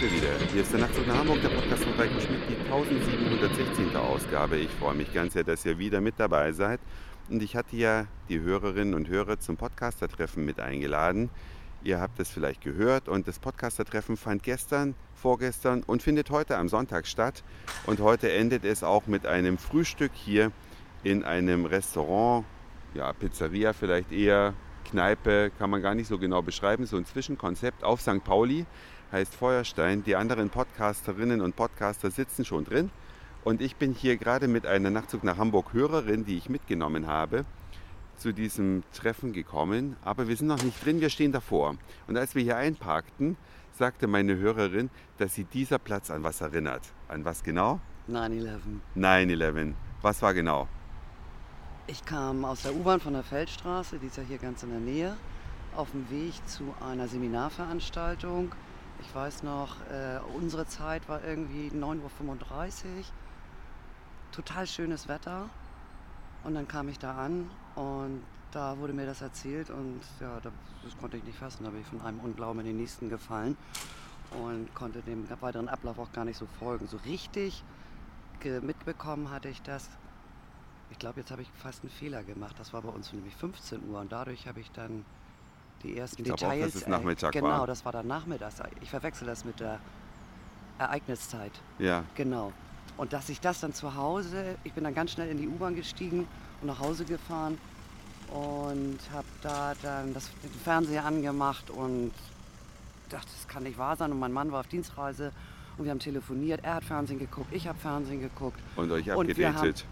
sind wir wieder. Hier ist der Nachtzug nach Hamburg, der Podcast von Reiko Schmidt, die 1716. Ausgabe. Ich freue mich ganz sehr, dass ihr wieder mit dabei seid. Und ich hatte ja die Hörerinnen und Hörer zum Podcaster-Treffen mit eingeladen. Ihr habt es vielleicht gehört und das Podcaster-Treffen fand gestern, vorgestern und findet heute am Sonntag statt. Und heute endet es auch mit einem Frühstück hier in einem Restaurant, ja, Pizzeria vielleicht eher, Kneipe, kann man gar nicht so genau beschreiben, so ein Zwischenkonzept auf St. Pauli, heißt Feuerstein. Die anderen Podcasterinnen und Podcaster sitzen schon drin. Und ich bin hier gerade mit einer Nachtzug nach Hamburg Hörerin, die ich mitgenommen habe, zu diesem Treffen gekommen. Aber wir sind noch nicht drin, wir stehen davor. Und als wir hier einparkten, sagte meine Hörerin, dass sie dieser Platz an was erinnert. An was genau? 9-11. 9-11. Was war genau? Ich kam aus der U-Bahn von der Feldstraße, die ist ja hier ganz in der Nähe, auf dem Weg zu einer Seminarveranstaltung. Ich weiß noch, äh, unsere Zeit war irgendwie 9.35 Uhr. Total schönes Wetter. Und dann kam ich da an und da wurde mir das erzählt und ja, das konnte ich nicht fassen. Da bin ich von einem Unglauben in den nächsten gefallen und konnte dem weiteren Ablauf auch gar nicht so folgen. So richtig mitbekommen hatte ich das ich glaube, jetzt habe ich fast einen Fehler gemacht. Das war bei uns nämlich 15 Uhr und dadurch habe ich dann die ersten ich Details. Auch, dass es äh, Nachmittag genau, war. das war dann Nachmittags. Ich verwechsel das mit der Ereigniszeit. Ja. Genau. Und dass ich das dann zu Hause, ich bin dann ganz schnell in die U-Bahn gestiegen und nach Hause gefahren und habe da dann das, den Fernseher angemacht und dachte, das kann nicht wahr sein. Und mein Mann war auf Dienstreise und wir haben telefoniert. Er hat Fernsehen geguckt, ich habe Fernsehen geguckt. Und euch abgedatet?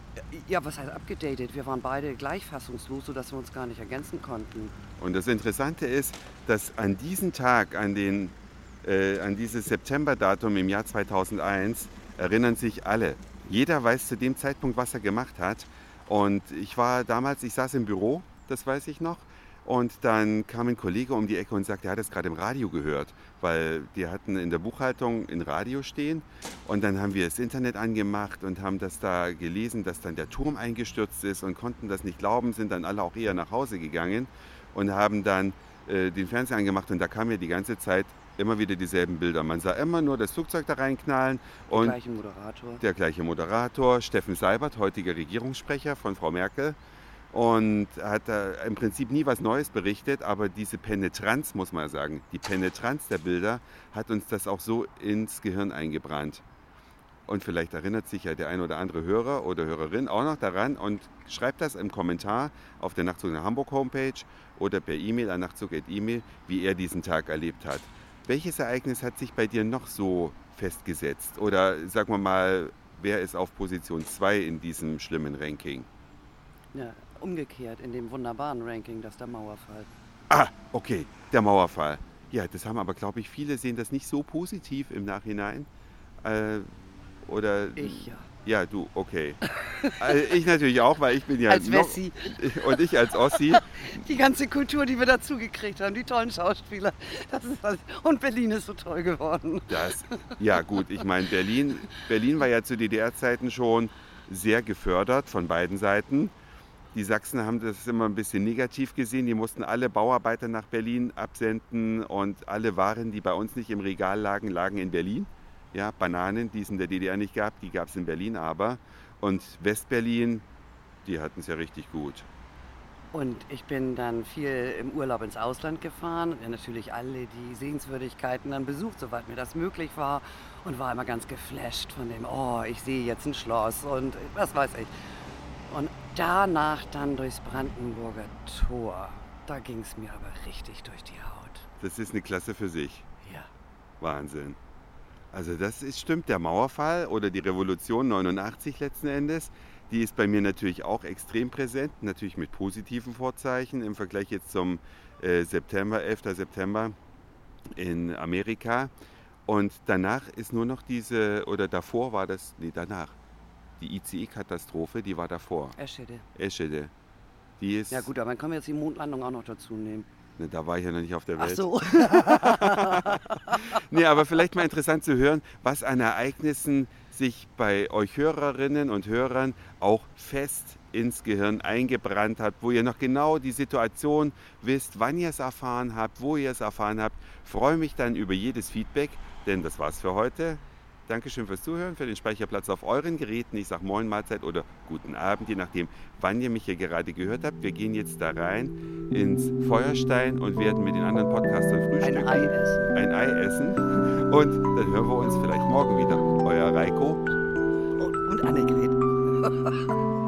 ja, was heißt abgedatet? Wir waren beide gleich fassungslos, sodass wir uns gar nicht ergänzen konnten. Und das Interessante ist, dass an diesen Tag, an, den, äh, an dieses Septemberdatum im Jahr 2001, erinnern sich alle. Jeder weiß zu dem Zeitpunkt, was er gemacht hat. Und ich war damals, ich saß im Büro, das weiß ich noch, und dann kam ein Kollege um die Ecke und sagte, er hat es gerade im Radio gehört, weil die hatten in der Buchhaltung ein Radio stehen. Und dann haben wir das Internet angemacht und haben das da gelesen, dass dann der Turm eingestürzt ist und konnten das nicht glauben, sind dann alle auch eher nach Hause gegangen und haben dann äh, den Fernseher angemacht und da kam ja die ganze Zeit immer wieder dieselben Bilder. Man sah immer nur das Flugzeug da reinknallen. Der gleiche Moderator. Der gleiche Moderator, Steffen Seibert, heutiger Regierungssprecher von Frau Merkel und hat da im Prinzip nie was Neues berichtet, aber diese Penetranz, muss man sagen, die Penetranz der Bilder hat uns das auch so ins Gehirn eingebrannt. Und vielleicht erinnert sich ja der ein oder andere Hörer oder Hörerin auch noch daran und schreibt das im Kommentar auf der Nachtzug nach Hamburg Homepage oder per E-Mail an nachtzug.email, wie er diesen Tag erlebt hat. Welches Ereignis hat sich bei dir noch so festgesetzt? Oder sagen wir mal, wer ist auf Position 2 in diesem schlimmen Ranking? Ja, umgekehrt in dem wunderbaren Ranking, das der Mauerfall. Ah, okay, der Mauerfall. Ja, das haben aber, glaube ich, viele sehen das nicht so positiv im Nachhinein. Äh, oder ich ja. Ja, du, okay. also ich natürlich auch, weil ich bin ja als Wessi. und ich als Ossi. Die ganze Kultur, die wir dazu gekriegt haben, die tollen Schauspieler. Das ist das. Und Berlin ist so toll geworden. Das, ja gut, ich meine, Berlin, Berlin war ja zu DDR-Zeiten schon sehr gefördert von beiden Seiten. Die Sachsen haben das immer ein bisschen negativ gesehen. Die mussten alle Bauarbeiter nach Berlin absenden und alle Waren, die bei uns nicht im Regal lagen, lagen in Berlin. Ja, Bananen, die es in der DDR nicht gab, die gab es in Berlin aber. Und Westberlin, die hatten es ja richtig gut. Und ich bin dann viel im Urlaub ins Ausland gefahren und natürlich alle die Sehenswürdigkeiten dann besucht, soweit mir das möglich war. Und war immer ganz geflasht von dem, oh, ich sehe jetzt ein Schloss und was weiß ich. Danach dann durchs Brandenburger Tor. Da ging es mir aber richtig durch die Haut. Das ist eine Klasse für sich. Ja. Wahnsinn. Also das ist, stimmt, der Mauerfall oder die Revolution 89 letzten Endes, die ist bei mir natürlich auch extrem präsent, natürlich mit positiven Vorzeichen im Vergleich jetzt zum äh, September, 11. September in Amerika. Und danach ist nur noch diese, oder davor war das, nee, danach, die ICE-Katastrophe, die war davor. Eschede. Eschede. Die ist. Ja gut, aber dann können wir jetzt die Mondlandung auch noch dazu nehmen. Ne, da war ich ja noch nicht auf der Welt. Ach so. nee, aber vielleicht mal interessant zu hören, was an Ereignissen sich bei euch Hörerinnen und Hörern auch fest ins Gehirn eingebrannt hat, wo ihr noch genau die Situation wisst, wann ihr es erfahren habt, wo ihr es erfahren habt. Freue mich dann über jedes Feedback denn das war's für heute. Dankeschön fürs Zuhören, für den Speicherplatz auf euren Geräten. Ich sage Moin Mahlzeit oder guten Abend, je nachdem, wann ihr mich hier gerade gehört habt. Wir gehen jetzt da rein ins Feuerstein und werden mit den anderen Podcastern frühstücken. Ein Ei essen. Ein Ei essen. Und dann hören wir uns vielleicht morgen wieder. Euer Reiko. Und, und Annegret.